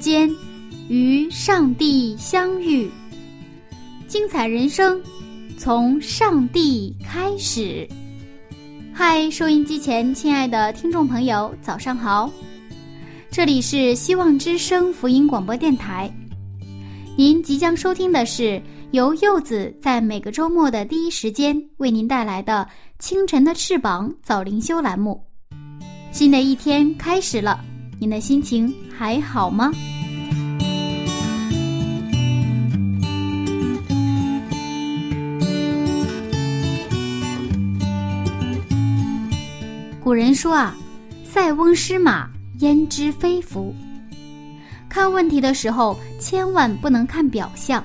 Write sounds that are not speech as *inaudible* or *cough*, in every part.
间与上帝相遇。精彩人生从上帝开始。嗨，收音机前亲爱的听众朋友，早上好！这里是希望之声福音广播电台。您即将收听的是由柚子在每个周末的第一时间为您带来的《清晨的翅膀》早灵修栏目。新的一天开始了，您的心情还好吗？古人说啊，“塞翁失马，焉知非福。”看问题的时候，千万不能看表象，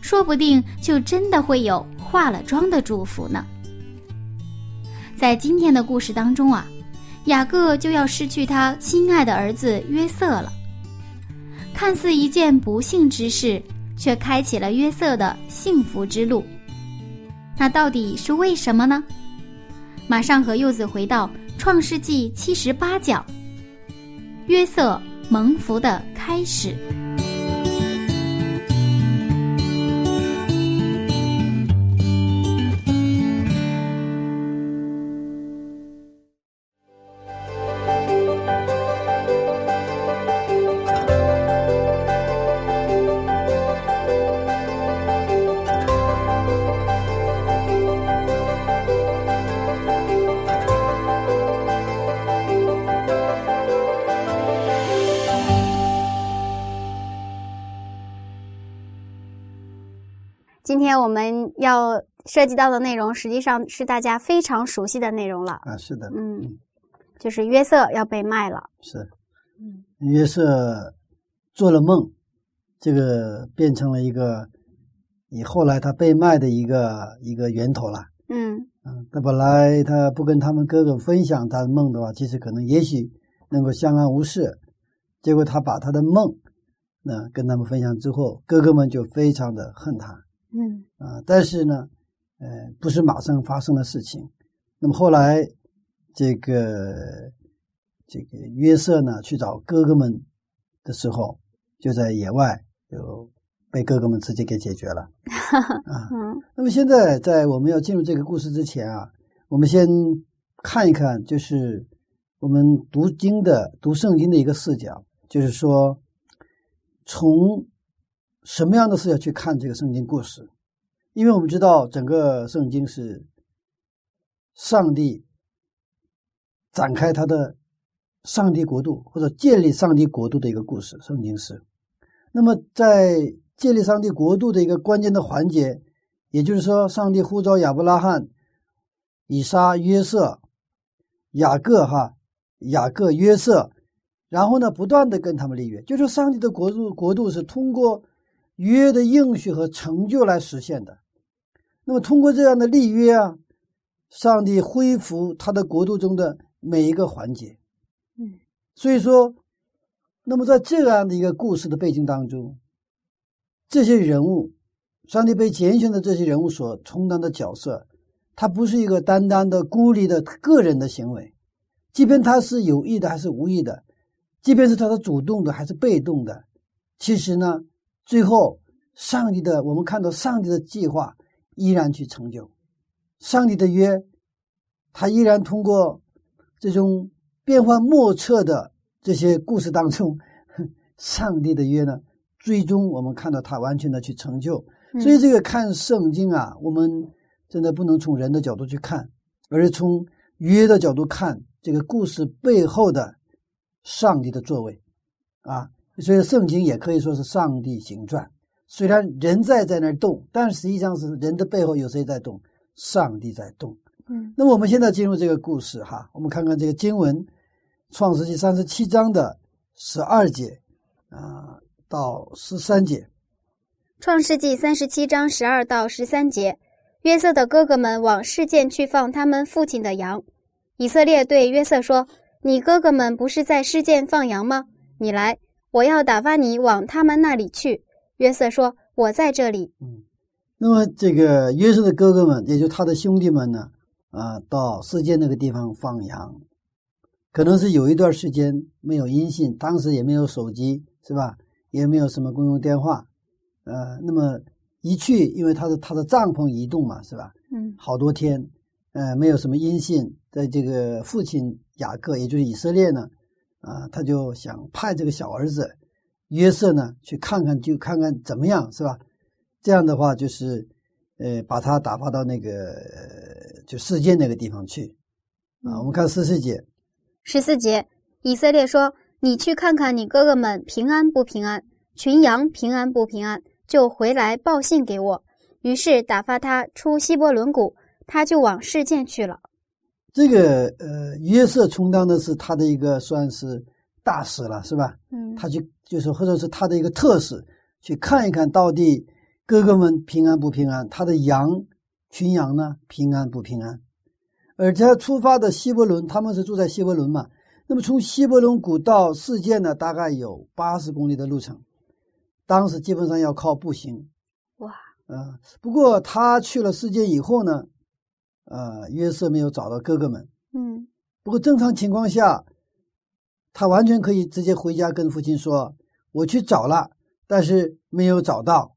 说不定就真的会有化了妆的祝福呢。在今天的故事当中啊，雅各就要失去他心爱的儿子约瑟了。看似一件不幸之事，却开启了约瑟的幸福之路。那到底是为什么呢？马上和柚子回到《创世纪》七十八讲，约瑟蒙福的开始。天我们要涉及到的内容，实际上是大家非常熟悉的内容了。啊，是的，嗯，就是约瑟要被卖了。是，嗯，约瑟做了梦，这个变成了一个以后来他被卖的一个一个源头了。嗯嗯，他本来他不跟他们哥哥分享他的梦的话，其实可能也许能够相安无事。结果他把他的梦那跟他们分享之后，哥哥们就非常的恨他。嗯啊，但是呢，呃，不是马上发生的事情。那么后来，这个这个约瑟呢去找哥哥们的时候，就在野外就被哥哥们直接给解决了。*laughs* 啊，嗯那么现在在我们要进入这个故事之前啊，我们先看一看，就是我们读经的读圣经的一个视角，就是说从。什么样的视角去看这个圣经故事？因为我们知道，整个圣经是上帝展开他的上帝国度或者建立上帝国度的一个故事。圣经是，那么在建立上帝国度的一个关键的环节，也就是说，上帝呼召亚伯拉罕、以撒、约瑟、雅各，哈，雅各、约瑟，然后呢，不断的跟他们立约，就是上帝的国度国度是通过。约的应许和成就来实现的，那么通过这样的立约啊，上帝恢复他的国度中的每一个环节，嗯，所以说，那么在这样的一个故事的背景当中，这些人物，上帝被拣选的这些人物所充当的角色，他不是一个单单的孤立的个人的行为，即便他是有意的还是无意的，即便是他是主动的还是被动的，其实呢。最后，上帝的我们看到上帝的计划依然去成就，上帝的约，他依然通过这种变幻莫测的这些故事当中，上帝的约呢，最终我们看到他完全的去成就。所以这个看圣经啊，我们真的不能从人的角度去看，而是从约的角度看这个故事背后的上帝的作为啊。所以，圣经也可以说是上帝行传。虽然人在在那儿动，但实际上是人的背后有谁在动？上帝在动。嗯那么我们现在进入这个故事哈，我们看看这个经文，《创世纪三十七章的十二节啊、到十三节。创世纪三十七章十二到十三节，约瑟的哥哥们往示剑去放他们父亲的羊。以色列对约瑟说：“你哥哥们不是在示剑放羊吗？你来，我要打发你往他们那里去。”约瑟说：“我在这里。那么这个约瑟的哥哥们，也就他的兄弟们呢，啊，到世界那个地方放羊，可能是有一段时间没有音信，当时也没有手机，是吧？也没有什么公用电话，呃，那么一去，因为他的他的帐篷移动嘛，是吧？”嗯好多天，呃，没有什么音信，在这个父亲雅各，也就是以色列呢，啊、他就想派这个小儿子约瑟呢去看看，就看看怎么样，是吧？这样的话，就是呃，把他打发到那个就世界那个地方去啊。我们看十四节，十四节，以色列说：“你去看看你哥哥们平安不平安，群羊平安不平安，就回来报信给我。”于是打发他出希伯伦谷，他就往世界去了。这个呃，约瑟充当的是他的一个算是大使了，是吧？嗯他去就是或者是他的一个特使，去看一看到底哥哥们平安不平安，他的羊群羊呢平安不平安。而他出发的希伯伦，他们是住在希伯伦嘛，那么从希伯伦谷到世界呢，大概有八十公里的路程，当时基本上要靠步行。哇，呃，不过他去了世界以后呢，呃，约瑟没有找到哥哥们。嗯不过正常情况下，他完全可以直接回家跟父亲说：“我去找了，但是没有找到。”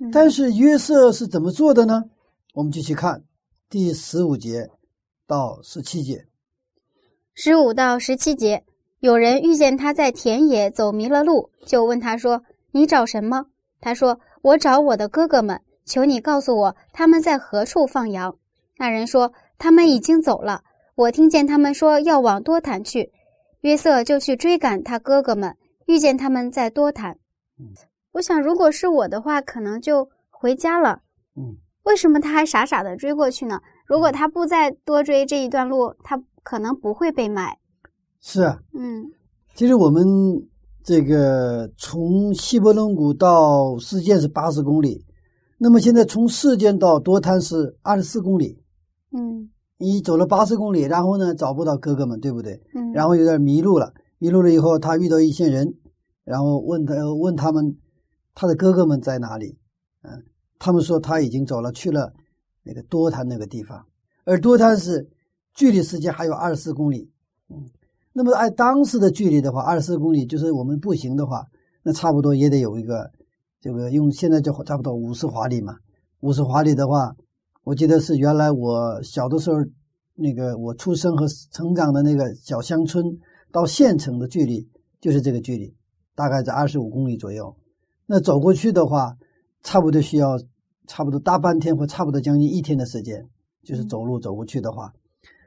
嗯但是约瑟是怎么做的呢？我们继续看第十五节到十七节。十五到十七节，有人遇见他在田野走迷了路，就问他说：“你找什么？”他说：“我找我的哥哥们，求你告诉我他们在何处放羊。”那人说：“他们已经走了，我听见他们说要往多坦去。”约瑟就去追赶他哥哥们，遇见他们在多坦。嗯我想，如果是我的话，可能就回家了。嗯，为什么他还傻傻的追过去呢？如果他不再多追这一段路，他可能不会被卖。是啊，嗯其实我们这个从西伯伦谷到事件是八十公里，那么现在从事件到多滩是二十四公里。嗯你走了八十公里，然后呢找不到哥哥们，对不对？嗯，然后有点迷路了，迷路了以后，他遇到一些人，然后问他问他们他的哥哥们在哪里？嗯，他们说他已经走了，去了那个多滩那个地方，而多滩是距离世界还有二十四公里。嗯，那么按当时的距离的话，二十四公里就是我们步行的话，那差不多也得有一个这个用现在就差不多五十华里嘛。五十华里的话，我记得是原来我小的时候，那个我出生和成长的那个小乡村到县城的距离就是这个距离，大概在二十五公里左右。那走过去的话，差不多需要差不多大半天或差不多将近一天的时间，就是走路走过去的话，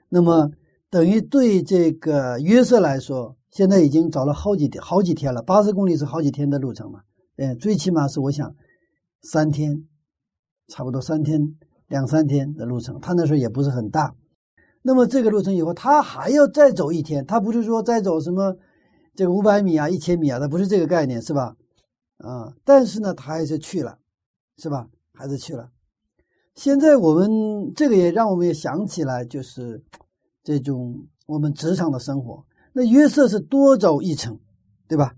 那么等于对这个约瑟来说，现在已经走了好几天好几天了，八十公里是好几天的路程嘛，嗯，最起码是我想三天，差不多三天两三天的路程，他那时候也不是很大。那么这个路程以后，他还要再走一天，他不是说再走什么这个五百米啊、一千米啊，他不是这个概念，是吧？啊，但是呢，他还是去了，是吧？还是去了。现在我们这个也让我们也想起来，就是这种我们职场的生活。那约瑟是多走一程，对吧？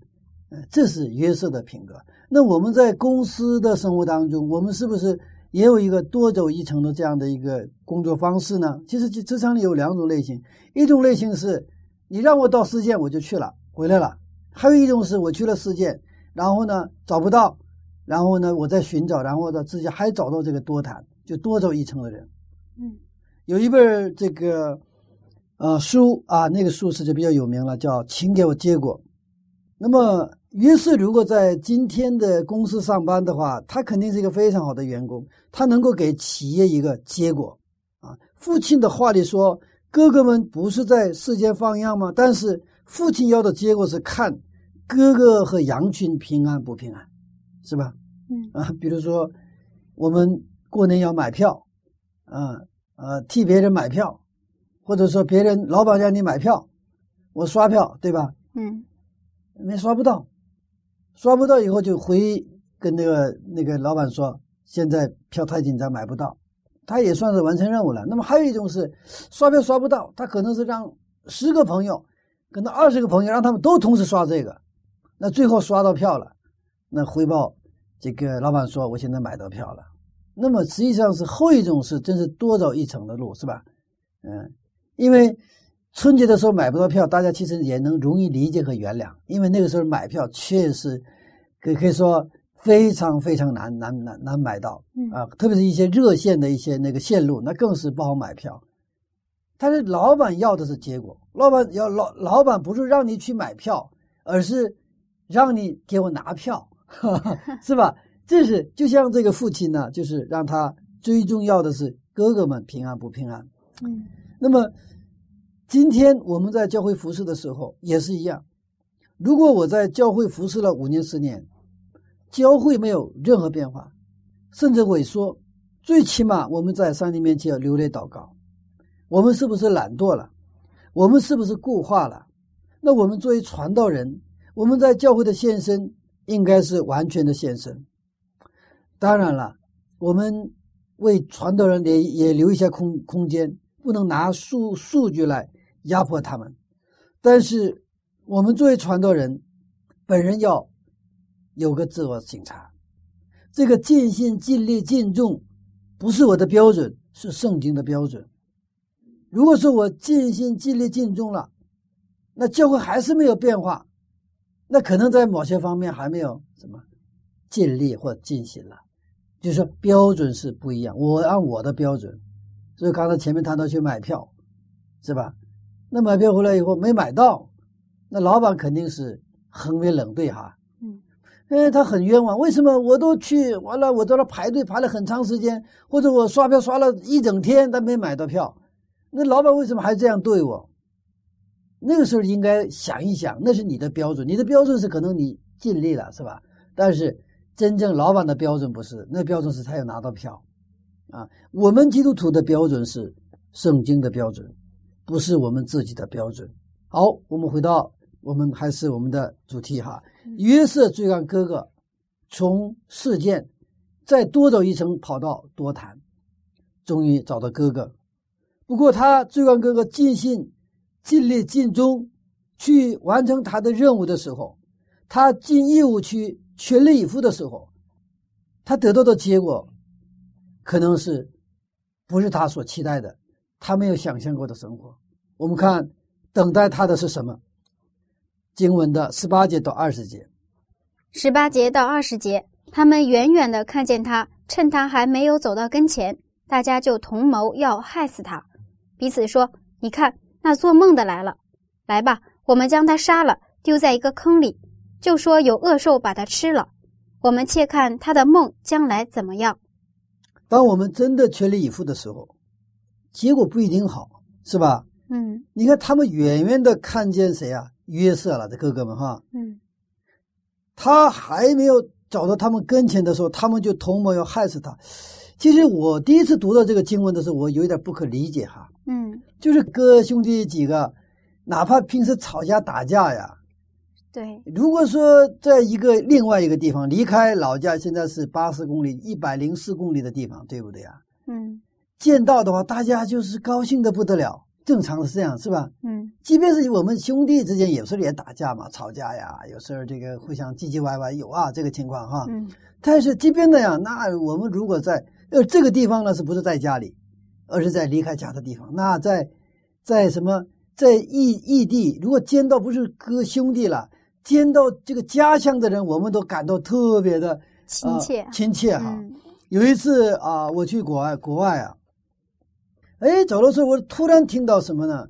呃，这是约瑟的品格。那我们在公司的生活当中，我们是不是也有一个多走一层的这样的一个工作方式呢？其实职场里有两种类型，一种类型是你让我到事件我就去了，回来了；还有一种是我去了事件，然后呢找不到，然后呢我再寻找，然后呢自己还找到这个多谈，就多走一层的人。嗯有一本这个呃书啊，那个书是就比较有名了，叫《请给我结果》。那么约瑟如果在今天的公司上班的话，他肯定是一个非常好的员工，他能够给企业一个结果啊。父亲的话里说，哥哥们不是在世间放羊吗？但是父亲要的结果是看哥哥和羊群平安不平安，是吧？嗯 *laughs* 啊，比如说我们过年要买票，啊呃替别人买票，或者说别人老板让你买票，我刷票对吧？嗯没刷不到，刷不到以后就回跟那个那个老板说，现在票太紧张买不到，他也算是完成任务了。那么还有一种是刷票刷不到，他可能是让十个朋友，可能二十个朋友让他们都同时刷这个，那最后刷到票了，那回报这个老板说我现在买到票了。那么实际上是后一种是真是多走一层的路是吧？嗯，因为。春节的时候买不到票，大家其实也能容易理解和原谅，因为那个时候买票确实可可以说非常非常难难难难买到啊，特别是一些热线的一些那个线路，那更是不好买票。但是老板要的是结果，老板要老老板不是让你去买票，而是让你给我拿票，*laughs* 是吧？这是就像这个父亲呢，就是让他最重要的是哥哥们平安不平安。嗯，那么。今天我们在教会服侍的时候也是一样。如果我在教会服侍了五年、十年，教会没有任何变化，甚至萎缩，最起码我们在上帝面前要流泪祷告。我们是不是懒惰了？我们是不是固化了？那我们作为传道人，我们在教会的献身应该是完全的献身。当然了，我们为传道人也也留一下空空间，不能拿数数据来。压迫他们，但是我们作为传道人，本人要有个自我审查。这个尽心尽力尽重，不是我的标准，是圣经的标准。如果说我尽心尽力尽重了，那教会还是没有变化，那可能在某些方面还没有什么尽力或尽心了。就是说标准是不一样，我按我的标准。所以刚才前面谈到去买票，是吧？那买票回来以后没买到，那老板肯定是横眉冷对哈。嗯，哎，他很冤枉，为什么我都去完了，我在那排队排了很长时间，或者我刷票刷了一整天，但没买到票，那老板为什么还这样对我？那个时候应该想一想，那是你的标准，你的标准是可能你尽力了，是吧？但是真正老板的标准不是，那标准是他要拿到票，啊，我们基督徒的标准是圣经的标准。不是我们自己的标准。好，我们回到我们还是我们的主题哈。约瑟追赶哥哥，从事件再多走一层，跑到多谈，终于找到哥哥。不过他追赶哥哥尽心尽力尽忠去完成他的任务的时候，他尽义务去全力以赴的时候，他得到的结果可能是不是他所期待的。他没有想象过的生活，我们看等待他的是什么？经文的十八节到二十节，十八节到二十节，他们远远的看见他，趁他还没有走到跟前，大家就同谋要害死他，彼此说：“你看，那做梦的来了，来吧，我们将他杀了，丢在一个坑里，就说有恶兽把他吃了。我们且看他的梦将来怎么样。”当我们真的全力以赴的时候。结果不一定好，是吧？嗯，你看他们远远的看见谁啊？约瑟了，这哥哥们哈。嗯，他还没有找到他们跟前的时候，他们就同谋要害死他。其实我第一次读到这个经文的时候，我有点不可理解哈。嗯，就是哥兄弟几个，哪怕平时吵架打架呀，对，如果说在一个另外一个地方离开老家，现在是八十公里、一百零四公里的地方，对不对呀？嗯。见到的话，大家就是高兴的不得了，正常是这样，是吧？嗯，即便是我们兄弟之间，有时候也打架嘛，吵架呀，有时候这个互相唧唧歪歪，有啊，这个情况哈。嗯，但是即便那样，那我们如果在呃这个地方呢，是不是在家里，而是在离开家的地方？那在在什么在异异地，如果见到不是哥兄弟了，见到这个家乡的人，我们都感到特别的亲切亲切哈。有一次啊，我去国外，国外啊。哎，走的时候我突然听到什么呢？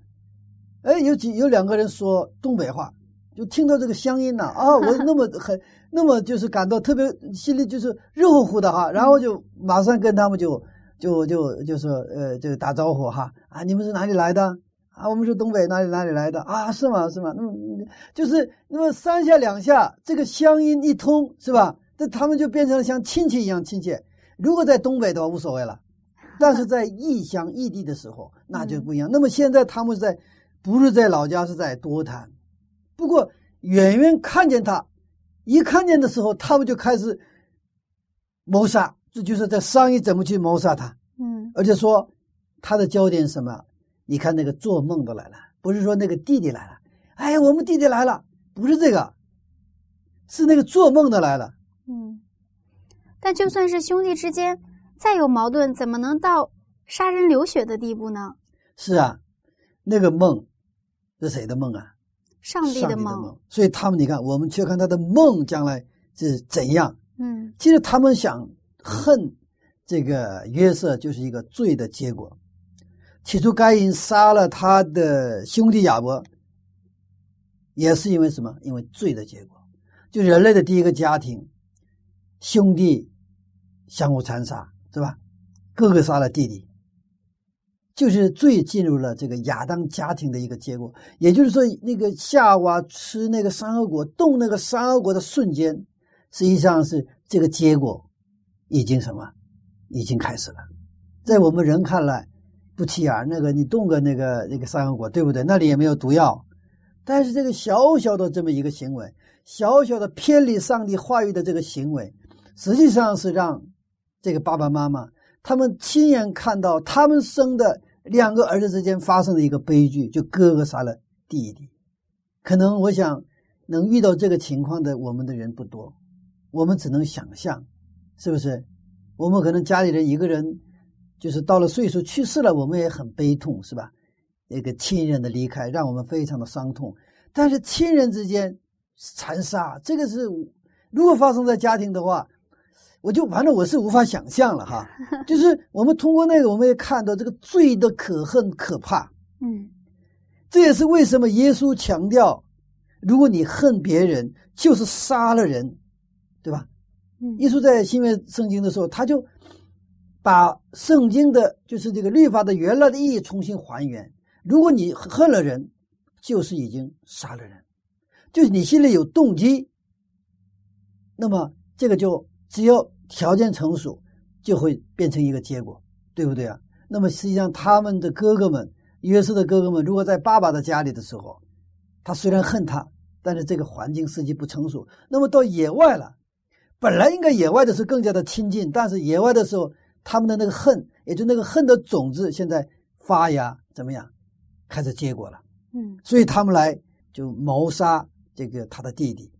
哎，有几有两个人说东北话，就听到这个乡音呐啊！我那么很那么就是感到特别心里就是热乎乎的哈，然后就马上跟他们就就就就是呃就打招呼哈啊，你们是哪里来的啊？我们是东北哪里哪里来的啊？是吗？是吗？那么就是那么三下两下，这个乡音一通是吧？这他们就变成了像亲戚一样亲切。如果在东北的话无所谓了，但是在异乡异地的时候那就不一样。那么现在他们在不是在老家，是在多滩，不过远远看见他，一看见的时候，他们就开始谋杀，这就是在商议怎么去谋杀他。嗯而且说他的焦点是什么？你看那个做梦的来了，不是说那个弟弟来了，哎呀，我们弟弟来了，不是这个，是那个做梦的来了。嗯。但就算是兄弟之间再有矛盾，怎么能到杀人流血的地步呢？是啊，那个梦是谁的梦啊？上帝的梦。所以他们，你看，我们去看他的梦将来是怎样。嗯其实他们想恨这个约瑟，就是一个罪的结果。起初该隐杀了他的兄弟亚伯，也是因为什么？因为罪的结果，就人类的第一个家庭，兄弟相互残杀，是吧？哥哥杀了弟弟，就是罪进入了这个亚当家庭的一个结果。也就是说，那个夏娃吃那个山恶果、动那个山恶果的瞬间，实际上是这个结果已经什么，已经开始了。在我们人看来不起眼，那个你动个那个那个山恶果，对不对？那里也没有毒药，但是这个小小的这么一个行为，小小的偏离上帝话语的这个行为，实际上是让这个爸爸妈妈他们亲眼看到他们生的两个儿子之间发生的一个悲剧，就哥哥杀了弟弟。可能我想能遇到这个情况的我们的人不多，我们只能想象，是不是？我们可能家里人一个人就是到了岁数去世了，我们也很悲痛，是吧？一个亲人的离开让我们非常的伤痛。但是亲人之间残杀，这个是如果发生在家庭的话，我就反正我是无法想象了哈。*laughs* 就是我们通过那个，我们也看到这个罪的可恨可怕。嗯这也是为什么耶稣强调，如果你恨别人，就是杀了人，对吧？嗯耶稣在新约圣经的时候，他就把圣经的，就是这个律法的原来的意义重新还原。如果你恨了人，就是已经杀了人，就是你心里有动机，那么这个就只要条件成熟，就会变成一个结果，对不对啊？那么实际上他们的哥哥们，约瑟的哥哥们，如果在爸爸的家里的时候，他虽然恨他，但是这个环境实际不成熟。那么到野外了，本来应该野外的时候更加的亲近，但是野外的时候，他们的那个恨，也就那个恨的种子，现在发芽怎么样，开始结果了。嗯所以他们来就谋杀这个他的弟弟。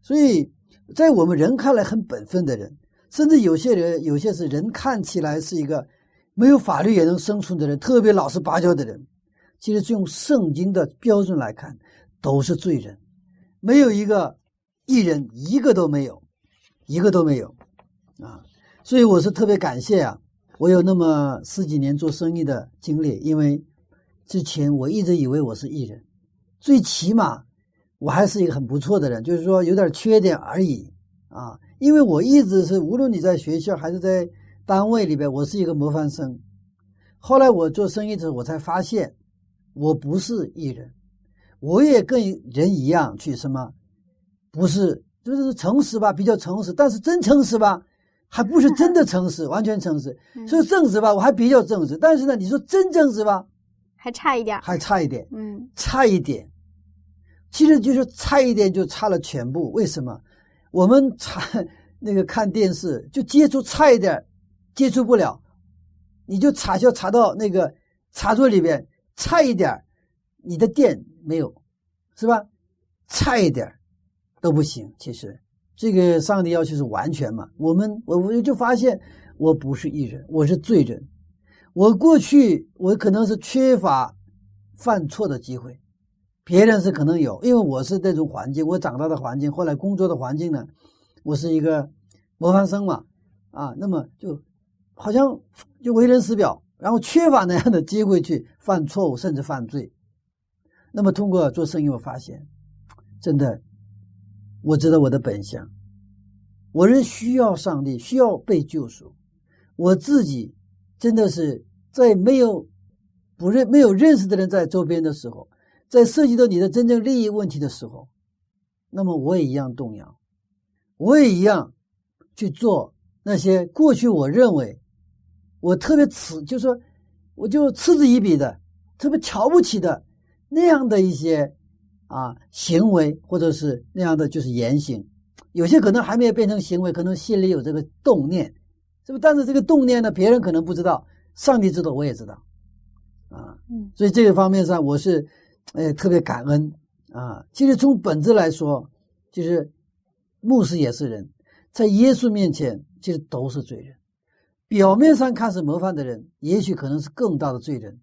所以在我们人看来很本分的人，甚至有些人，有些是人看起来是一个没有法律也能生存的人，特别老实巴交的人，其实用圣经的标准来看，都是罪人，没有一个艺人，一个都没有，一个都没有啊。所以我是特别感谢啊，我有那么十几年做生意的经历，因为之前我一直以为我是艺人，最起码我还是一个很不错的人，就是说有点缺点而已啊。因为我一直是无论你在学校还是在单位里边，我是一个模范生。后来我做生意的时候，我才发现我不是艺人，我也跟人一样去什么，不是就是诚实吧，比较诚实，但是真诚实吧，还不是真的诚实，*laughs* 完全诚实。嗯所以正直吧，我还比较正直，但是呢，你说真正直吧，还差一点。还差一点。嗯差一点，其实就是差一点就差了全部。为什么？我们差 *laughs* 那个看电视就接触差一点，接触不了，你就插销插到那个插座里边，差一点，你的电没有，是吧？差一点都不行。其实这个上帝要求是完全嘛。我们我我就发现我不是艺人，我是罪人。我过去我可能是缺乏犯错的机会，别人是可能有，因为我是这种环境，我长大的环境，后来工作的环境呢，我是一个模范生嘛，啊，那么就好像就为人师表，然后缺乏那样的机会去犯错误甚至犯罪。那么通过做生意，我发现，真的，我知道我的本相，我是需要上帝，需要被救赎，我自己真的是在没有不认没有认识的人在周边的时候，在涉及到你的真正利益问题的时候，那么我也一样动摇，我也一样去做那些过去我认为我特别嗤，就说我就嗤之以鼻的，特别瞧不起的那样的一些啊行为，或者是那样的就是言行。有些可能还没有变成行为，可能心里有这个动念，是不是？但是这个动念呢，别人可能不知道，上帝知道，我也知道，啊，嗯，所以这个方面上，我是，哎，特别感恩啊。其实从本质来说，就是牧师也是人，在耶稣面前，其实都是罪人。表面上看是模范的人，也许可能是更大的罪人。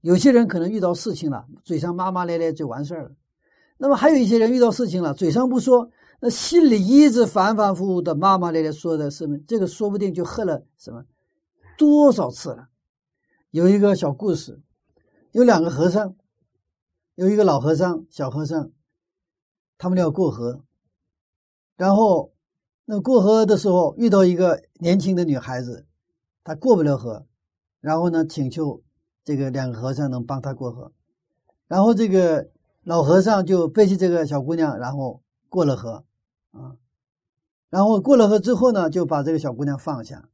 有些人可能遇到事情了，嘴上骂骂咧咧就完事儿了。那么还有一些人遇到事情了，嘴上不说。那心里一直反反复复的骂骂咧咧说的是这个，说不定就喝了什么多少次了。有一个小故事，有两个和尚，有一个老和尚、小和尚，他们要过河，然后那过河的时候遇到一个年轻的女孩子，她过不了河，然后呢请求这个两个和尚能帮他过河，然后这个老和尚就背起这个小姑娘，然后过了河。啊，然后过了河之后呢，就把这个小姑娘放下。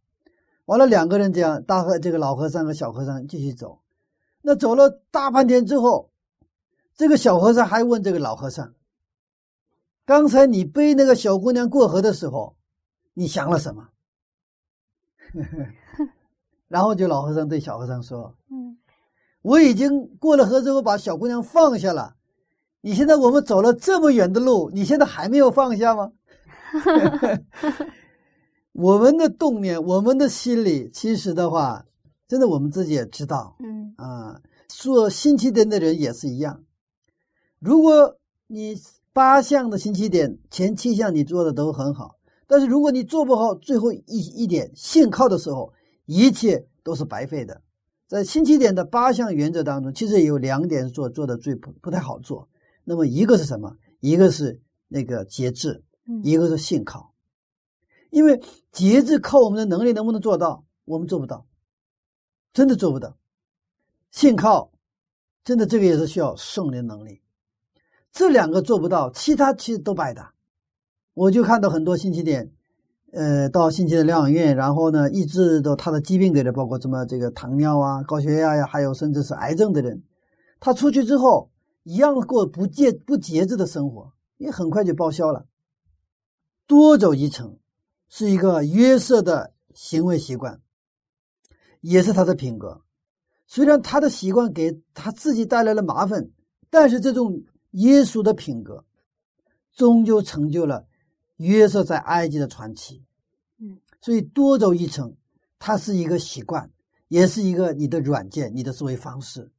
完了，两个人这样，大和这个老和尚和小和尚继续走。那走了大半天之后，这个小和尚还问这个老和尚：“刚才你背那个小姑娘过河的时候，你想了什么？” *laughs* 然后就老和尚对小和尚说：“嗯，我已经过了河之后，把小姑娘放下了。”你现在我们走了这么远的路，你现在还没有放下吗？*laughs* 我们的动念，我们的心里，其实的话，真的我们自己也知道。嗯啊，做新起点的人也是一样。如果你八项的新起点前七项你做的都很好，但是如果你做不好最后一一点信靠的时候，一切都是白费的。在新起点的八项原则当中，其实有两点做做的最不不太好做。那么一个是什么？一个是那个节制，一个是信靠。因为节制靠我们的能力能不能做到？我们做不到，真的做不到。信靠，真的这个也是需要圣灵能力。这两个做不到，其他其实都白搭。我就看到很多新起点，呃，到新起的疗养院，然后呢，医治到他的疾病的人，包括什么这个糖尿啊、高血压呀，还有甚至是癌症的人，他出去之后。一样过不节不节制的生活，也很快就报销了。多走一程，是一个约瑟的行为习惯，也是他的品格。虽然他的习惯给他自己带来了麻烦，但是这种耶稣的品格，终究成就了约瑟在埃及的传奇。嗯，所以多走一层，它是一个习惯，也是一个你的软件，你的思维方式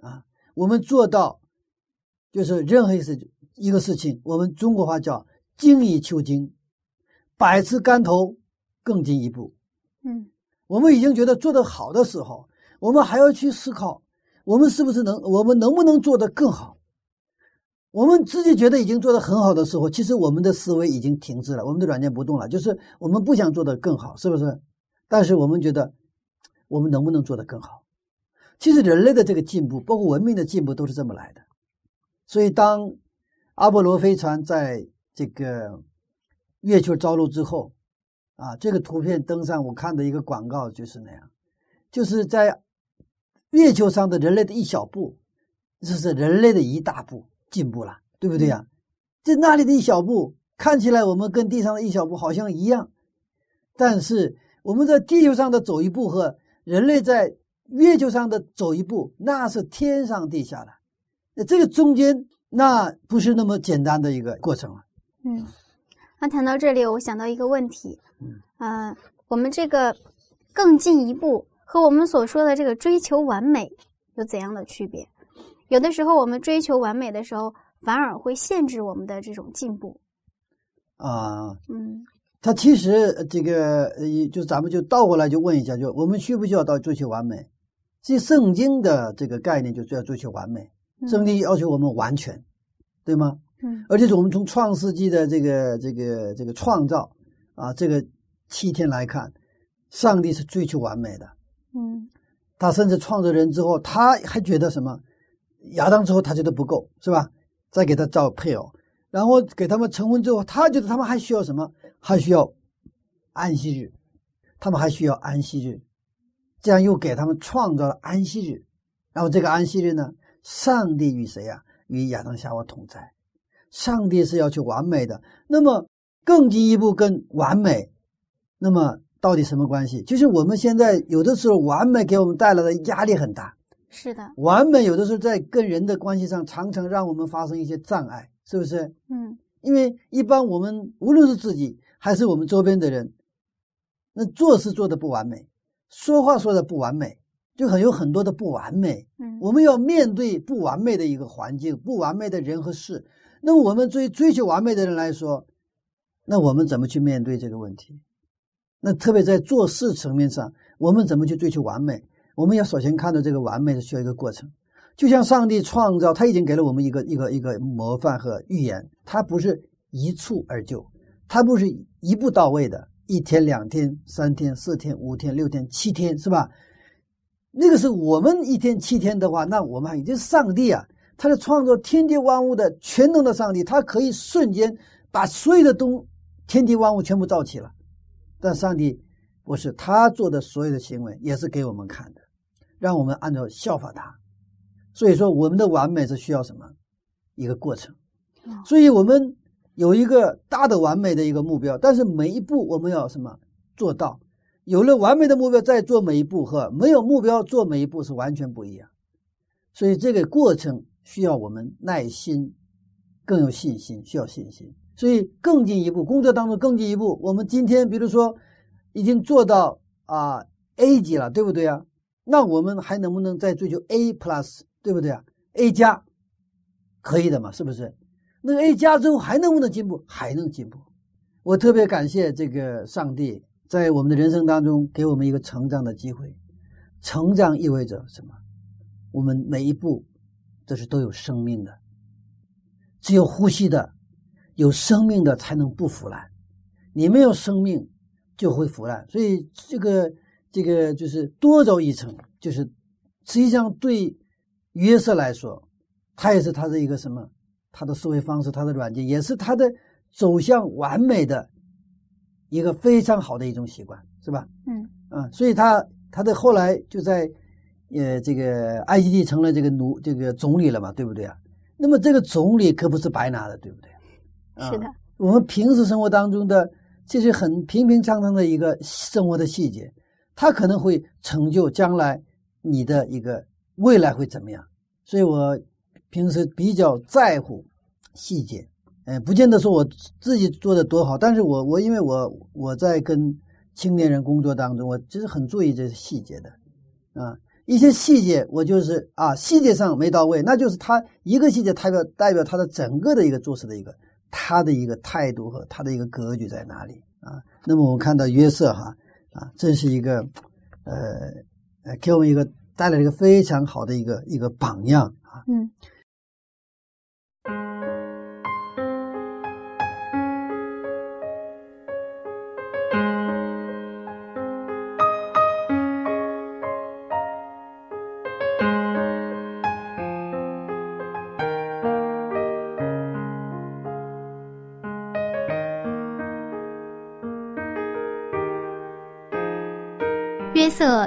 啊。我们做到。就是任何一事一个事情，我们中国话叫精益求精，百尺竿头更进一步。嗯，我们已经觉得做得好的时候，我们还要去思考，我们是不是能，我们能不能做得更好？我们自己觉得已经做得很好的时候，其实我们的思维已经停滞了，我们的软件不动了，就是我们不想做得更好，是不是？但是我们觉得，我们能不能做得更好？其实人类的这个进步，包括文明的进步，都是这么来的。所以，当阿波罗飞船在这个月球着陆之后，啊，这个图片登上我看的一个广告就是那样，就是在月球上的人类的一小步，这是人类的一大步进步了，对不对呀？在那里的一小步，看起来我们跟地上的一小步好像一样，但是我们在地球上的走一步和人类在月球上的走一步，那是天上地下的。那这个中间，那不是那么简单的一个过程了。嗯，那谈到这里，我想到一个问题。嗯，呃，我们这个更进一步和我们所说的这个追求完美有怎样的区别？有的时候，我们追求完美的时候，反而会限制我们的这种进步。啊，嗯，他其实这个，呃，就咱们就倒过来就问一下，就我们需不需要到追求完美？其实圣经的这个概念就是要追求完美。圣经要求我们完全，对吗？嗯，而且是我们从创世纪的这个这个这个创造啊，这个七天来看，上帝是追求完美的。嗯，他甚至创造人之后，他还觉得什么？亚当之后他觉得不够，是吧？再给他造配偶，然后给他们成婚之后，他觉得他们还需要什么？还需要安息日，他们还需要安息日，这样又给他们创造了安息日。然后这个安息日呢，上帝与谁呀？与亚当夏娃同在。上帝是要求完美的，那么更进一步跟完美，那么到底什么关系？就是我们现在有的时候完美给我们带来的压力很大。是的，完美有的时候在跟人的关系上常常让我们发生一些障碍，是不是？嗯，因为一般我们无论是自己还是我们周边的人，那做事做的不完美，说话说的不完美，就很有很多的不完美。嗯，我们要面对不完美的一个环境，不完美的人和事。那么我们追追求完美的人来说，那我们怎么去面对这个问题？那特别在做事层面上，我们怎么去追求完美？我们要首先看到这个完美是需要一个过程。就像上帝创造，他已经给了我们一个一个一个模范和预言，他不是一蹴而就，他不是一步到位的，一天、两天、三天、四天、五天、六天、七天，是吧？那个是我们一天七天的话，那我们已经上帝啊。他是创造天地万物的全能的上帝，他可以瞬间把所有的东天地万物全部造起了。但上帝不是他做的所有的行为，也是给我们看的，让我们按照效法他。所以说，我们的完美是需要什么？一个过程。所以我们有一个大的完美的一个目标，但是每一步我们要什么做到？有了完美的目标，再做每一步和没有目标做每一步是完全不一样。所以这个过程。需要我们耐心，更有信心，需要信心。所以更进一步，工作当中更进一步。我们今天比如说已经做到啊 A 级了，对不对啊？那我们还能不能再追求 A plus，对不对啊？A 加可以的嘛，是不是？那个 A 加之后还能不能进步？还能进步。我特别感谢这个上帝在我们的人生当中给我们一个成长的机会。成长意味着什么？我们每一步。都是都有生命的，只有呼吸的、有生命的才能不腐烂。你没有生命就会腐烂。所以这个这个就是多走一层，就是实际上对约瑟来说，他也是他的一个什么？他的思维方式，他的软件，也是他的走向完美的一个非常好的一种习惯，是吧？嗯啊，所以他他的后来就在。呃，这个埃及地成了这个奴这个总理了嘛，对不对啊？那么这个总理可不是白拿的，对不对？是的。我们平时生活当中的这些很平平常常的一个生活的细节，它可能会成就将来你的一个未来会怎么样？所以我平时比较在乎细节，嗯，不见得说我自己做的多好，但是我我因为我我在跟青年人工作当中，我其实很注意这些细节的，啊。一些细节，我就是啊，细节上没到位，那就是他一个细节代表代表他的整个的一个做事的一个他的一个态度和他的一个格局在哪里啊？那么我们看到约瑟哈啊，这是一个呃呃，给我们一个带来一个非常好的一个一个榜样啊。嗯。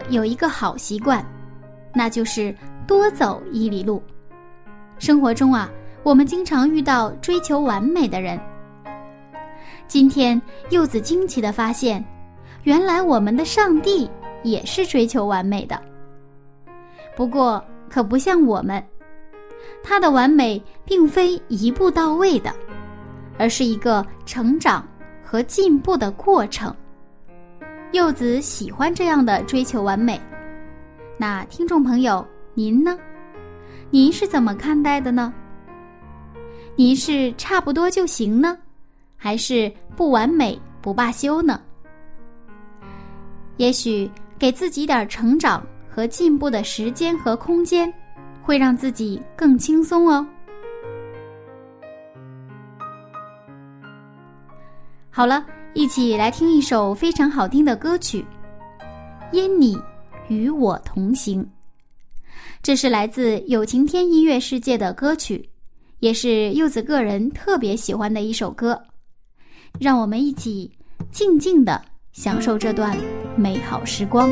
有一个好习惯，那就是多走一里路。生活中啊，我们经常遇到追求完美的人。今天柚子惊奇的发现，原来我们的上帝也是追求完美的。不过可不像我们，他的完美并非一步到位的，而是一个成长和进步的过程。柚子喜欢这样的追求完美，那听众朋友您呢？您是怎么看待的呢？您是差不多就行呢，还是不完美不罢休呢？也许给自己点成长和进步的时间和空间，会让自己更轻松哦。好了。一起来听一首非常好听的歌曲，《因你与我同行》。这是来自有晴天音乐世界的歌曲，也是柚子个人特别喜欢的一首歌。让我们一起静静的享受这段美好时光。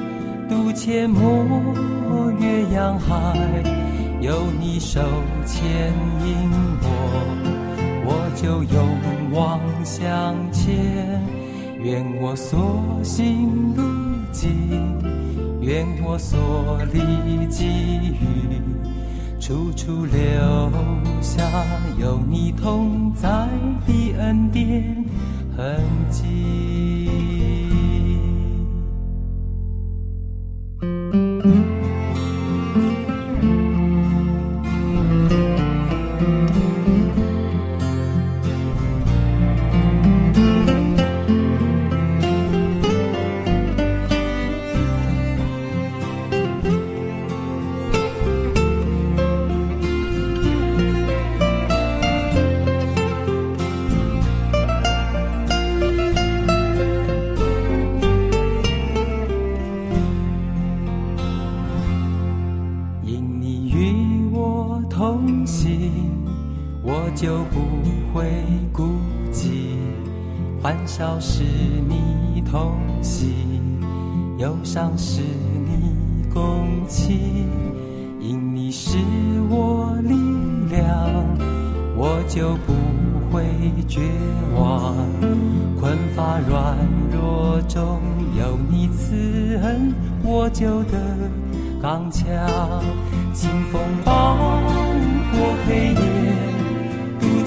渡阡陌越洋海，有你手牵引我，我就勇往向前。愿我所行路径，愿我所历际遇，处处留下有你同在的恩典痕迹。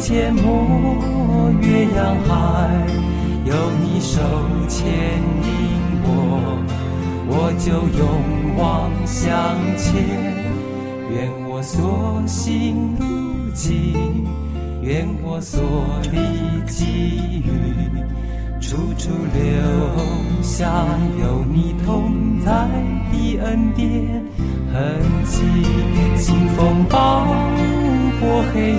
阡陌越洋海，有你手牵引我，我就勇往向前。愿我所行路径，愿我所历际遇，处处留下有你同在的恩典痕迹。清风抱过黑夜，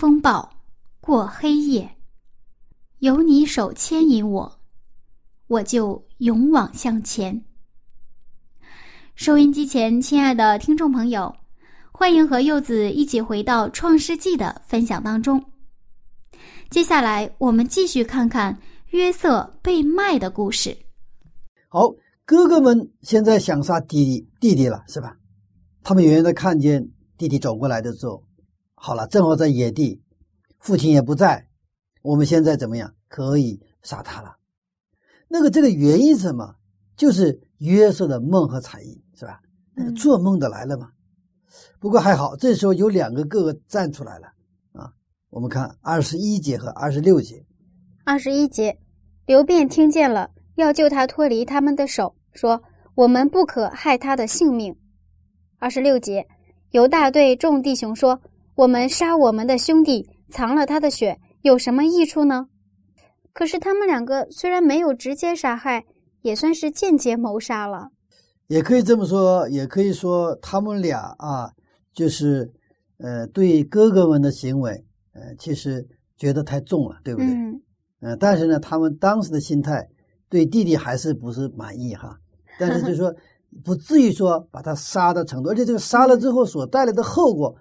风暴，过黑夜，有你手牵引我，我就勇往向前。收音机前，亲爱的听众朋友，欢迎和柚子一起回到《创世纪》的分享当中。接下来，我们继续看看约瑟被卖的故事。好，哥哥们现在想杀弟弟弟弟了，是吧？他们远远的看见弟弟走过来的时候，好了，正好在野地，父亲也不在，我们现在怎么样？可以杀他了。那个这个原因是什么？就是约瑟的梦和才艺，是吧？那个做梦的来了嘛。不过还好，这时候有两个哥哥站出来了啊。我们看二十一节和二十六节。二十一节，刘辩听见了，要救他脱离他们的手，说：“我们不可害他的性命。”二十六节，犹大对众弟兄说：“我们杀我们的兄弟，藏了他的血，有什么益处呢？”可是他们两个虽然没有直接杀害，也算是间接谋杀了。也可以这么说，也可以说他们俩啊，就是呃，对哥哥们的行为，呃，其实觉得太重了，对不对？嗯，嗯、但是呢，他们当时的心态对弟弟还是不是满意哈，*laughs* 但是就说不至于说把他杀的程度，而且这个杀了之后所带来的后果，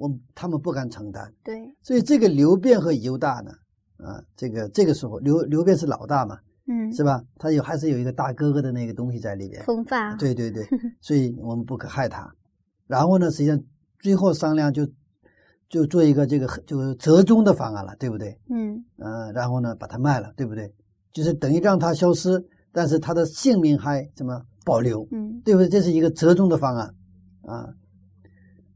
我他们不敢承担，对，所以这个刘辩和犹大呢，啊，这个这个时候刘刘辩是老大嘛，嗯，是吧？他有还是有一个大哥哥的那个东西在里边，风发，对对对，*laughs* 所以我们不可害他。然后呢，实际上最后商量就就做一个这个就是折中的方案了，对不对？嗯嗯、然后呢，把它卖了，对不对？就是等于让他消失，但是他的性命还怎么保留，嗯对不对？这是一个折中的方案啊。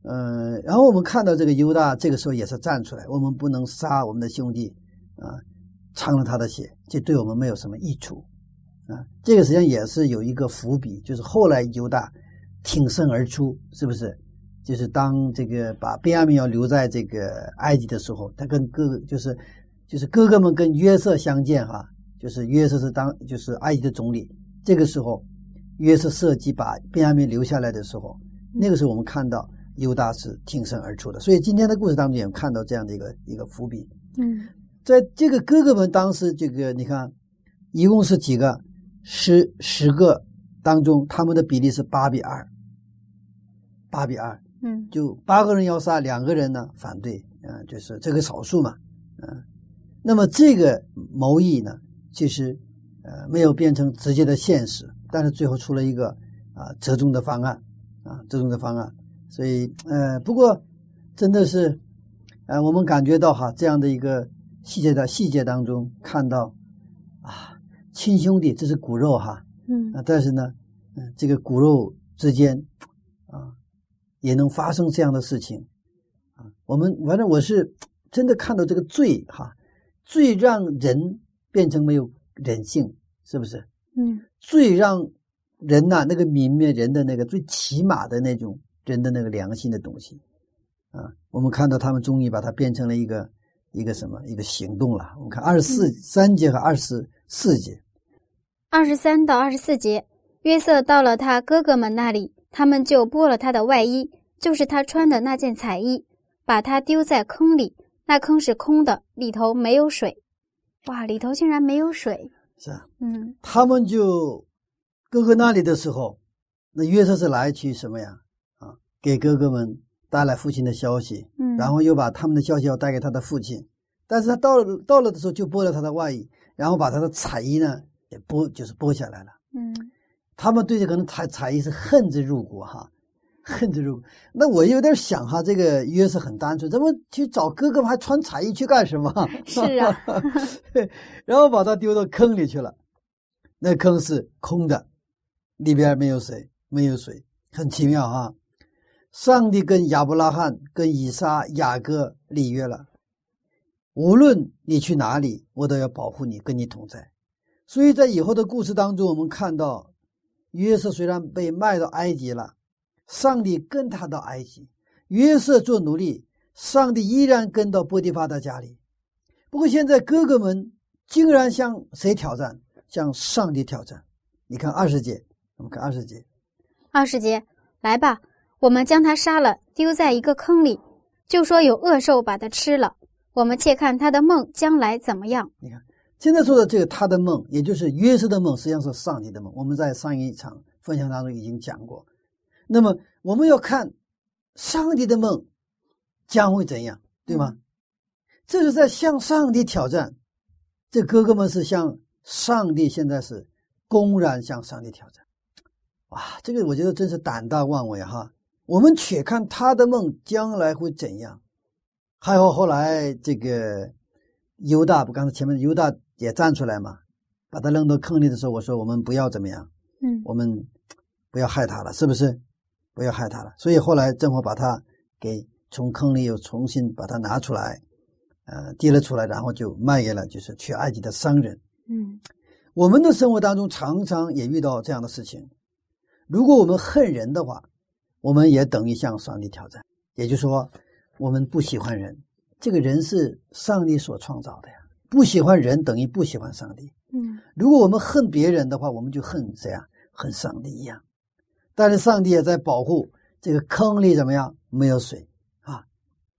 嗯、然后我们看到这个犹大这个时候也是站出来，我们不能杀我们的兄弟啊，尝了他的血，这对我们没有什么益处啊。这个实际上也是有一个伏笔，就是后来犹大挺身而出，是不是？就是当这个把便雅悯要留在这个埃及的时候，他跟哥哥就是就是哥哥们跟约瑟相见哈，就是约瑟是当就是埃及的总理，这个时候约瑟设计把便雅悯留下来的时候，那个时候我们看到犹大是挺身而出的，所以今天的故事当中也看到这样的一个一个伏笔。嗯在这个哥哥们当时这个你看，一共是几个？十十个当中，他们的比例是八比二，八比二，嗯就八个人要杀，两个人呢反对，啊、就是这个少数嘛，嗯、那么这个谋议呢，其实呃没有变成直接的现实，但是最后出了一个啊、折中的方案啊折中的方案，所以呃不过真的是呃我们感觉到哈这样的一个细节的细节当中看到啊亲兄弟这是骨肉哈，嗯啊，但是呢，嗯，这个骨肉之间啊，也能发生这样的事情啊。我们反正我是真的看到这个罪哈，罪让人变成没有人性，是不是？嗯罪让人呐、那个泯灭人的那个最起码的那种人的那个良心的东西啊。我们看到他们终于把它变成了一个一个什么一个行动了。我们看二十四三节和二十四节。二十三到二十四节，约瑟到了他哥哥们那里，他们就剥了他的外衣，就是他穿的那件彩衣，把他丢在坑里。那坑是空的，里头没有水。哇，里头竟然没有水。是啊，嗯他们就哥哥那里的时候，那约瑟是来去什么呀？啊，给哥哥们带来父亲的消息，嗯，然后又把他们的消息要带给他的父亲。但是他到了到了的时候，就剥了他的外衣，然后把他的彩衣呢也剥，就是剥下来了。嗯他们对这可能彩彩衣是恨之入骨哈，恨之入骨。那我有点想哈，这个约瑟很单纯，怎么去找哥哥们还穿彩衣去干什么？是啊，*laughs* 然后把他丢到坑里去了，那坑是空的，里边没有水，没有水，很奇妙哈。上帝跟亚伯拉罕、跟以撒、雅各立约了，无论你去哪里，我都要保护你，跟你同在。所以在以后的故事当中，我们看到约瑟虽然被卖到埃及了，上帝跟他到埃及，约瑟做奴隶，上帝依然跟到波提法的家里。不过现在哥哥们竟然向谁挑战？向上帝挑战。你看二十节，我们看二十节，二十节，来吧，我们将他杀了，丢在一个坑里，就说有恶兽把他吃了。我们且看他的梦将来怎么样。你看现在说的这个他的梦，也就是约瑟的梦，实际上是上帝的梦。我们在上一场分享当中已经讲过。那么我们要看上帝的梦将会怎样，对吗？这是在向上帝挑战。这哥哥们是向上帝，现在是公然向上帝挑战。哇，这个我觉得真是胆大妄为哈！我们且看他的梦将来会怎样。还有后来这个犹大，不刚才前面犹大也站出来嘛，把他扔到坑里的时候，我说我们不要怎么样，嗯我们不要害他了，是不是？不要害他了。所以后来正好把他给从坑里又重新把他拿出来，呃，提了出来，然后就卖给了就是去埃及的商人。嗯我们的生活当中常常也遇到这样的事情。如果我们恨人的话，我们也等于向上帝挑战。也就是说，我们不喜欢人，这个人是上帝所创造的呀。不喜欢人等于不喜欢上帝。嗯如果我们恨别人的话，我们就恨谁啊？恨上帝一样。但是上帝也在保护这个坑里怎么样？没有水啊，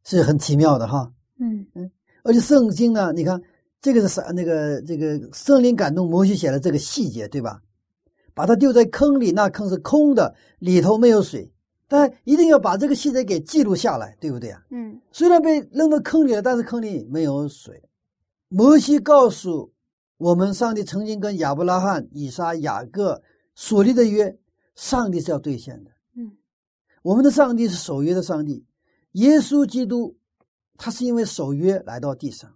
是很奇妙的哈。嗯嗯而且圣经呢，你看这个是啥？那个这个圣灵感动摩西写的这个细节，对吧？把它丢在坑里，那坑是空的，里头没有水，但一定要把这个细节给记录下来，对不对啊？嗯虽然被扔到坑里了，但是坑里没有水。摩西告诉我们，上帝曾经跟亚伯拉罕、以撒、雅各所立的约，上帝是要兑现的。嗯，我们的上帝是守约的上帝，耶稣基督，他是因为守约来到地上。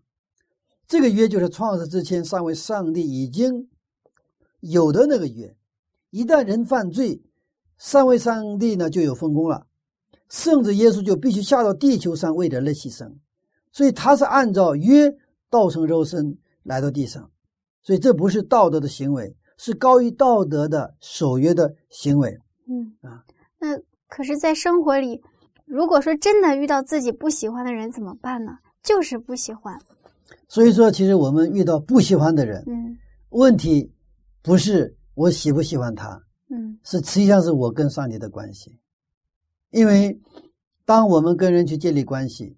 这个约就是创世之前三位上帝已经有的那个约。一旦人犯罪，三位上帝呢就有分工了，圣子耶稣就必须下到地球上为人类牺牲，所以他是按照约道成肉身来到地上，所以这不是道德的行为，是高于道德的守约的行为。嗯啊，那可是，在生活里，如果说真的遇到自己不喜欢的人怎么办呢？就是不喜欢。所以说，其实我们遇到不喜欢的人，嗯问题不是我喜不喜欢他，嗯是实际上是我跟上帝的关系。因为当我们跟人去建立关系，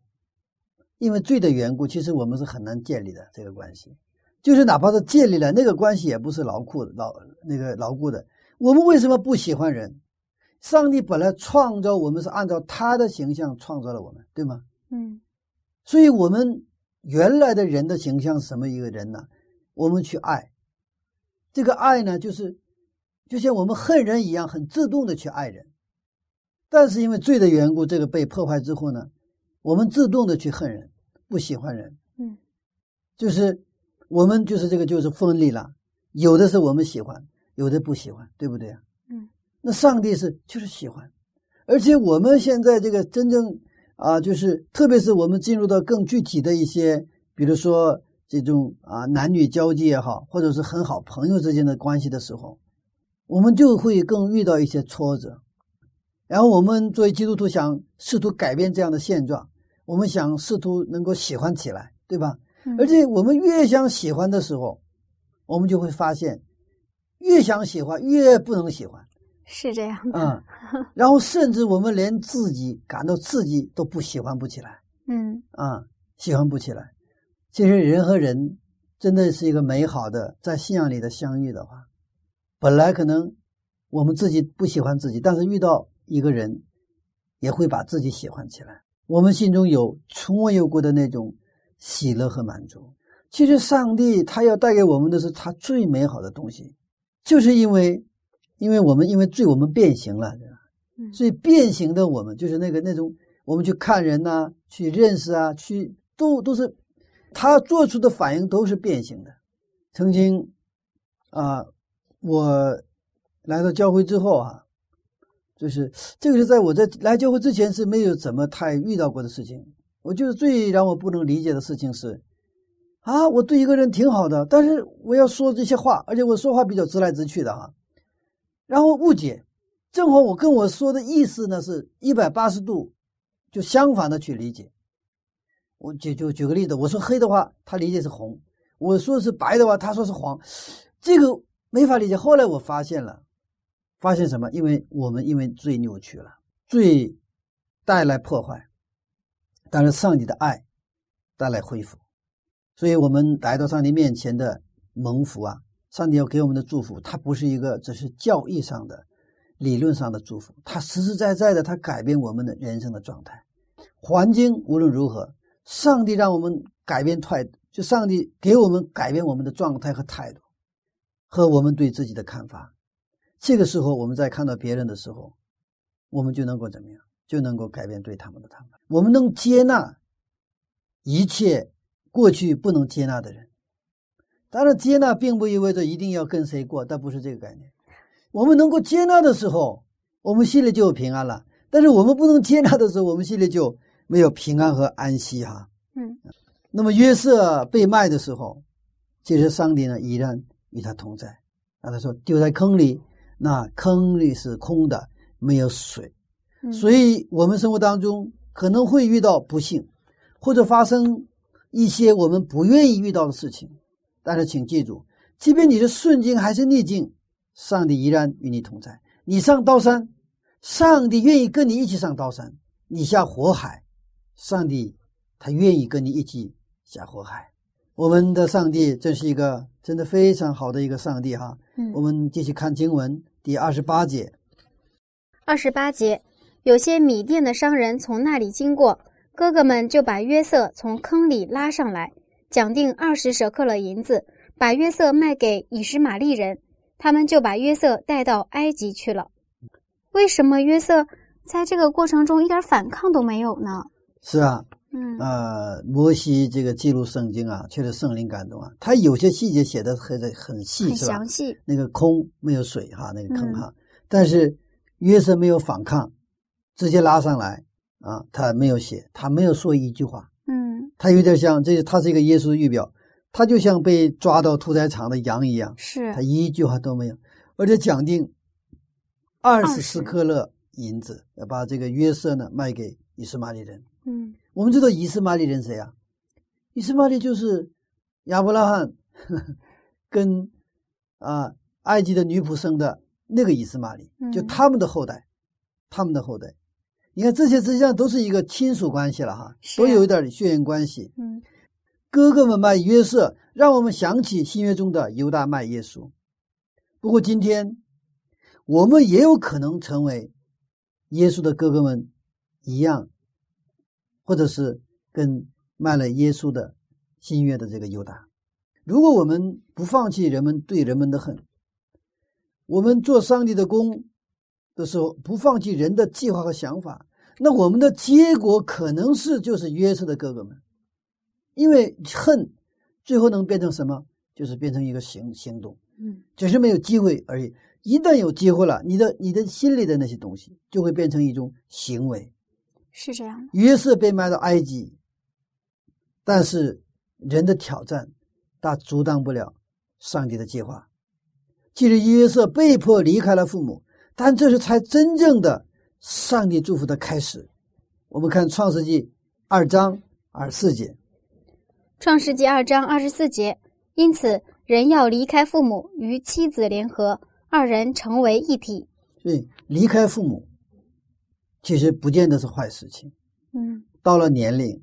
因为罪的缘故，其实我们是很难建立的这个关系。就是哪怕是建立了那个关系，也不是牢固的、牢那个牢固的。我们为什么不喜欢人？上帝本来创造我们是按照他的形象创造了我们，对吗？嗯所以，我们原来的人的形象是什么一个人呢？我们去爱，这个爱呢，就是就像我们恨人一样，很自动的去爱人。但是因为罪的缘故，这个被破坏之后呢，我们自动的去恨人，不喜欢人，嗯就是我们就是这个就是分离了。有的是我们喜欢，有的不喜欢，对不对啊？嗯，那上帝是就是喜欢，而且我们现在这个真正啊，就是特别是我们进入到更具体的一些，比如说这种啊男女交际也好，或者是很好朋友之间的关系的时候，我们就会更遇到一些挫折。然后我们作为基督徒想试图改变这样的现状，我们想试图能够喜欢起来，对吧？嗯而且我们越想喜欢的时候，我们就会发现，越想喜欢越不能喜欢。是这样的。嗯，然后甚至我们连自己感到自己都不喜欢不起来嗯啊、喜欢不起来。其实人和人真的是一个美好的在信仰里的相遇的话，本来可能我们自己不喜欢自己，但是遇到一个人，也会把自己喜欢起来。我们心中有从未有过的那种喜乐和满足。其实上帝他要带给我们的是他最美好的东西，就是因为，因为我们因为罪我们变形了，对吧？嗯所以变形的我们就是那个那种我们去看人呐、去认识啊，去都都是他做出的反应都是变形的。曾经啊，我来到教会之后啊，就是这个是在我在来教会之前是没有怎么太遇到过的事情。我就是最让我不能理解的事情是，啊，我对一个人挺好的，但是我要说这些话，而且我说话比较直来直去的哈，然后误解，正好我跟我说的意思呢是一百八十度就相反的去理解。我就就举个例子，我说黑的话，他理解是红；我说是白的话，他说是黄，这个没法理解。后来我发现了，发现什么？因为我们因为罪扭曲了，罪带来破坏，但是上帝的爱带来恢复，所以我们来到上帝面前的蒙福啊，上帝要给我们的祝福，它不是一个只是教义上的、理论上的祝福，它实实在在的，它改变我们的人生的状态。环境无论如何，上帝让我们改变态度，就上帝给我们改变我们的状态和态度，和我们对自己的看法。这个时候，我们在看到别人的时候，我们就能够怎么样？就能够改变对他们的看法。我们能接纳一切过去不能接纳的人。当然，接纳并不意味着一定要跟谁过，但不是这个概念。我们能够接纳的时候，我们心里就有平安了；但是我们不能接纳的时候，我们心里就没有平安和安息哈。嗯那么约瑟被卖的时候，其实上帝呢依然与他同在。那他说丢在坑里，那坑里是空的，没有水。嗯，所以，我们生活当中可能会遇到不幸，或者发生一些我们不愿意遇到的事情。但是，请记住，即便你是顺境还是逆境，上帝依然与你同在。你上刀山，上帝愿意跟你一起上刀山；你下火海，上帝他愿意跟你一起下火海。我我们的上帝真是一个真的非常好的一个上帝哈。嗯我们继续看经文第二十八节，二十八节，有些米店的商人从那里经过，哥哥们就把约瑟从坑里拉上来，讲定二十舍克勒银子，把约瑟卖给以实玛利人，他们就把约瑟带到埃及去了。为什么约瑟在这个过程中一点反抗都没有呢？是啊，嗯。呃，摩西这个记录圣经啊，确实圣灵感动啊，他有些细节写的很很细，很是吧？详？细。那个空没有水哈，那个坑嗯。哈，但是约瑟没有反抗，直接拉上来啊，他没有写，他没有说一句话，嗯，他有点像这，他是一个耶稣预表，他就像被抓到屠宰场的羊一样，是。他一句话都没有，而且讲定二十四20克勒银子，要把这个约瑟呢卖给以斯玛利人。嗯我们知道以斯玛利人谁啊？以斯玛利就是亚伯拉罕 *laughs* 跟啊埃及的女仆生的那个以斯玛利，就嗯他们的后代，他们的后代。你看这些实际上都是一个亲属关系了哈，都有一点血缘关系。嗯哥哥们卖约瑟，让我们想起新约中的犹大卖耶稣。不过今天，我们也有可能成为耶稣的哥哥们一样，或者是跟卖了耶稣的新约的这个犹大。如果我们不放弃人们对人们的恨，我们做上帝的工的时候，不放弃人的计划和想法，那我们的结果可能是就是约瑟的哥哥们。因为恨最后能变成什么？就是变成一个行行动，嗯只是没有机会而已。一旦有机会了，你的你的心里的那些东西就会变成一种行为。是这样的。约瑟被卖到埃及，但是人的挑战，他阻挡不了上帝的计划。即使约瑟被迫离开了父母，但这是才真正的上帝祝福的开始。我们看创世纪二章二十四节。创世纪二章二十四节，因此人要离开父母，与妻子联合，二人成为一体。所以离开父母，其实不见得是坏事情。嗯到了年龄，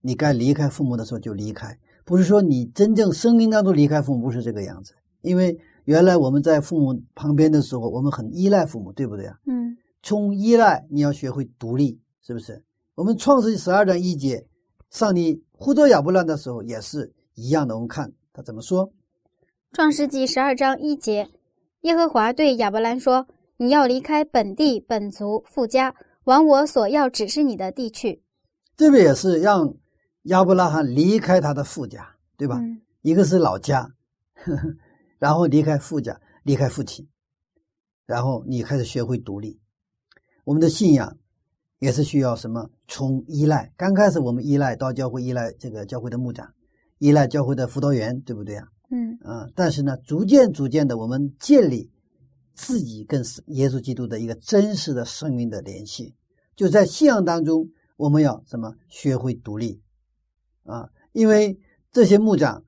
你该离开父母的时候就离开，不是说你真正生命当中离开父母不是这个样子。因为原来我们在父母旁边的时候，我们很依赖父母，对不对啊？嗯从依赖你要学会独立，是不是？我们创世纪十二章一节，上帝呼召亚伯兰的时候也是一样的。我们看他怎么说：创世纪十二章一节，耶和华对亚伯兰说：“你要离开本地、本族、富家，往我所要指示你的地去。这个也是让亚伯拉罕离开他的父家，对吧？嗯一个是老家，呵 *laughs* 呵然后离开父家，离开父亲，然后你开始学会独立。我们的信仰也是需要什么？从依赖，刚开始我们依赖到教会，依赖这个教会的牧长，依赖教会的辅导员，对不对啊？嗯啊，但是呢，逐渐逐渐的，我们建立自己跟耶稣基督的一个真实的生命的联系，就在信仰当中，我们要什么？学会独立啊！因为这些牧长，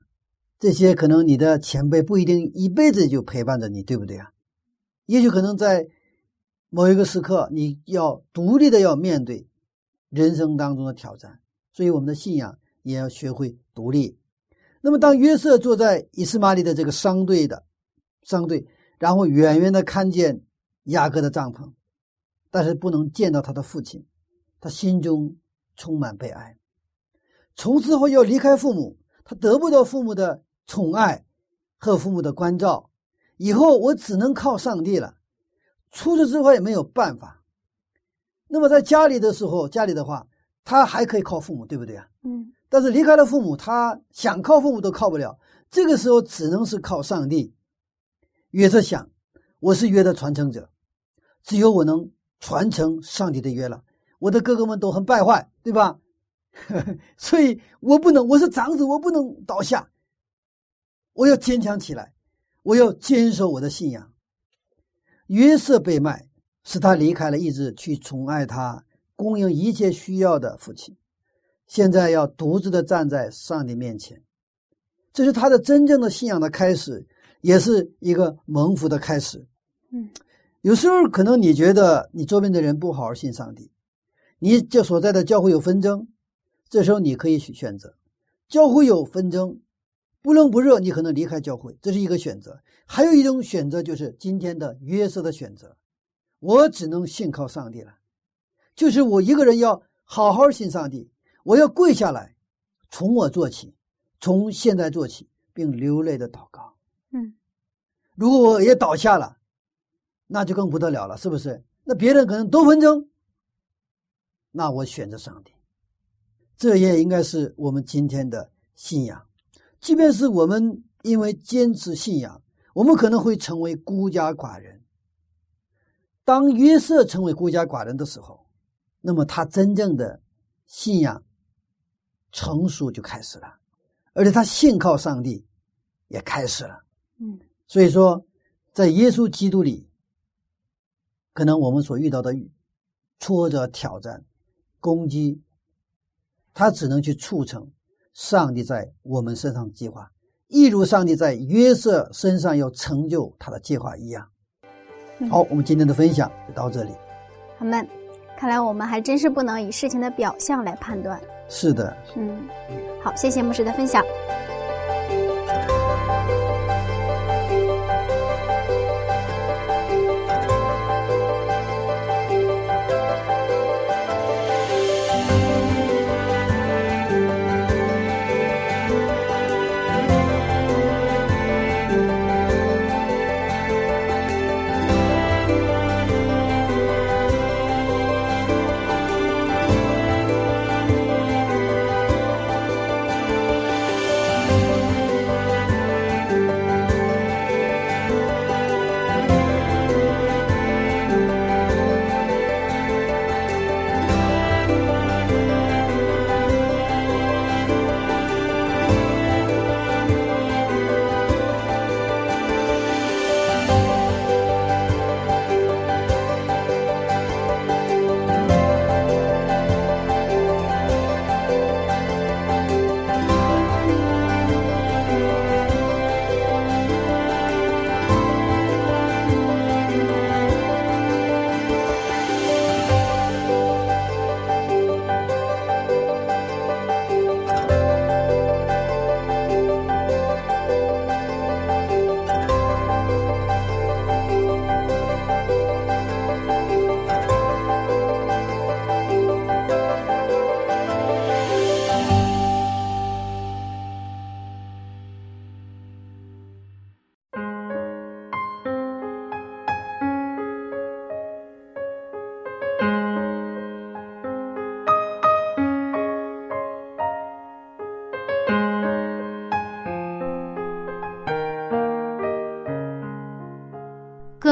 这些可能你的前辈不一定一辈子就陪伴着你，对不对啊？也许可能在某一个时刻，你要独立的要面对人生当中的挑战，所以我们的信仰也要学会独立。那么，当约瑟坐在以斯玛利的这个商队的商队，然后远远的看见雅各的帐篷，但是不能见到他的父亲，他心中充满悲哀。从此后要离开父母，他得不到父母的宠爱和父母的关照，以后我只能靠上帝了，除此之外也没有办法。那么在家里的时候，家里的话，他还可以靠父母，对不对啊？嗯但是离开了父母，他想靠父母都靠不了。这个时候只能是靠上帝。约瑟想，我是约的传承者，只有我能传承上帝的约了。我的哥哥们都很败坏，对吧？*laughs* 所以我不能，我是长子，我不能倒下。我要坚强起来，我要坚守我的信仰。约瑟被卖，使他离开了一直去宠爱他、供应一切需要的父亲。现在要独自的站在上帝面前，这是他的真正的信仰的开始，也是一个蒙福的开始。嗯有时候可能你觉得你周边的人不好好信上帝，你这所在的教会有纷争，这时候你可以去选择，教会有纷争，不冷不热，你可能离开教会，这是一个选择。还有一种选择就是今天的约瑟的选择，我只能信靠上帝了，就是我一个人要好好信上帝，我要跪下来，从我做起，从现在做起，并流泪的祷告。嗯，如果我也倒下了，那就更不得了了，是不是？那别人可能都纷争，那我选择上帝。这也应该是我们今天的信仰。即便是我们因为坚持信仰，我们可能会成为孤家寡人。当约瑟成为孤家寡人的时候，那么他真正的信仰成熟就开始了，而且他信靠上帝也开始了。嗯，所以说，在耶稣基督里，可能我们所遇到的挫折、挑战、攻击。他只能去促成上帝在我们身上的计划，一如上帝在约瑟身上要成就他的计划一样。好，我们今天的分享就到这里。好们，看来我们还真是不能以事情的表象来判断。是的，嗯，好，谢谢牧师的分享。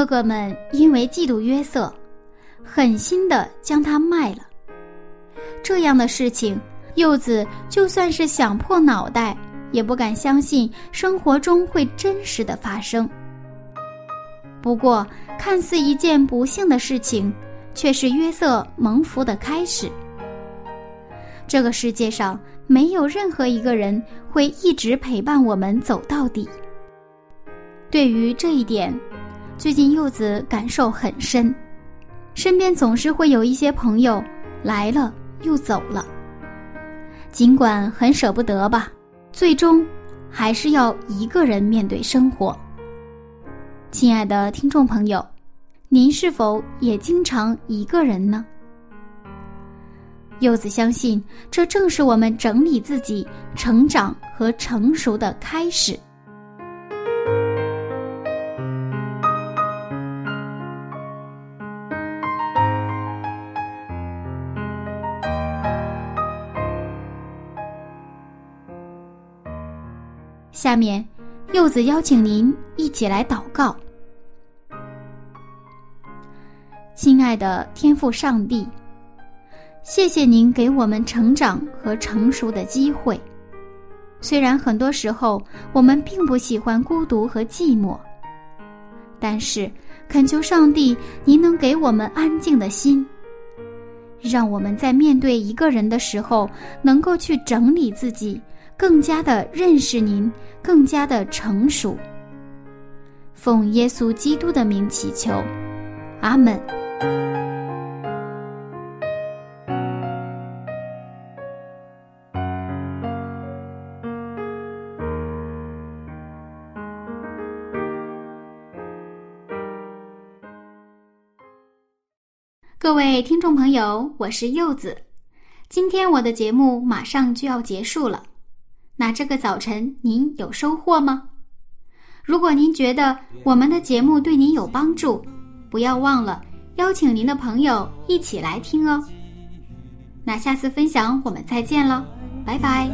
哥哥们因为嫉妒约瑟，狠心的将他卖了。这样的事情，柚子就算是想破脑袋，也不敢相信生活中会真实的发生。不过，看似一件不幸的事情，却是约瑟蒙福的开始。这个世界上没有任何一个人会一直陪伴我们走到底。对于这一点，最近柚子感受很深，身边总是会有一些朋友来了又走了。尽管很舍不得吧，最终还是要一个人面对生活。亲爱的听众朋友，您是否也经常一个人呢？柚子相信，这正是我们整理自己、成长和成熟的开始。下面，柚子邀请您一起来祷告。亲爱的天父上帝，谢谢您给我们成长和成熟的机会。虽然很多时候我们并不喜欢孤独和寂寞，但是恳求上帝，您能给我们安静的心，让我们在面对一个人的时候，能够去整理自己。更加的认识您更加的成熟。奉耶稣基督的名祈求阿门。各位听众朋友我是柚子。今天我的节目马上就要结束了。那这个早晨您有收获吗？如果您觉得我们的节目对您有帮助，不要忘了邀请您的朋友一起来听哦。那下次分享我们再见了，拜拜。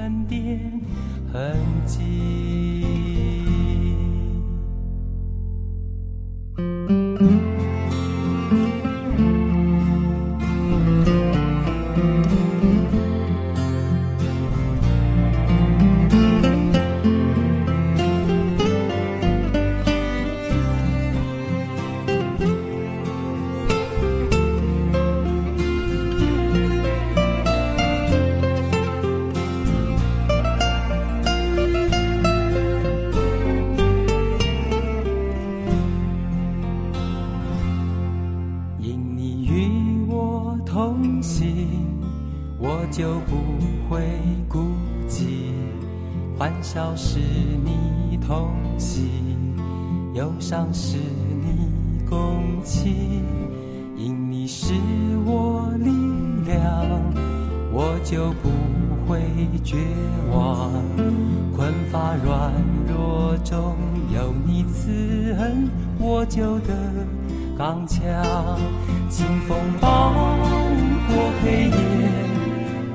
心，我就不会孤寂；欢笑是你同行，忧伤是你共情。因你是我力量，我就不会绝望。困乏软弱中有你慈恩，我就得刚强。清风暴过黑夜，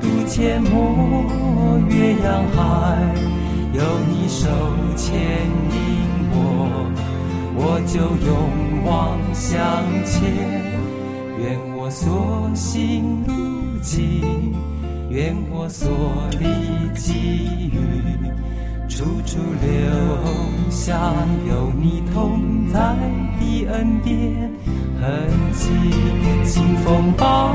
渡阡陌越洋海，有你手牵引我，我就勇往向前。愿我所行路径，愿我所历际遇，处处留下有你同在的恩典痕迹。清风暴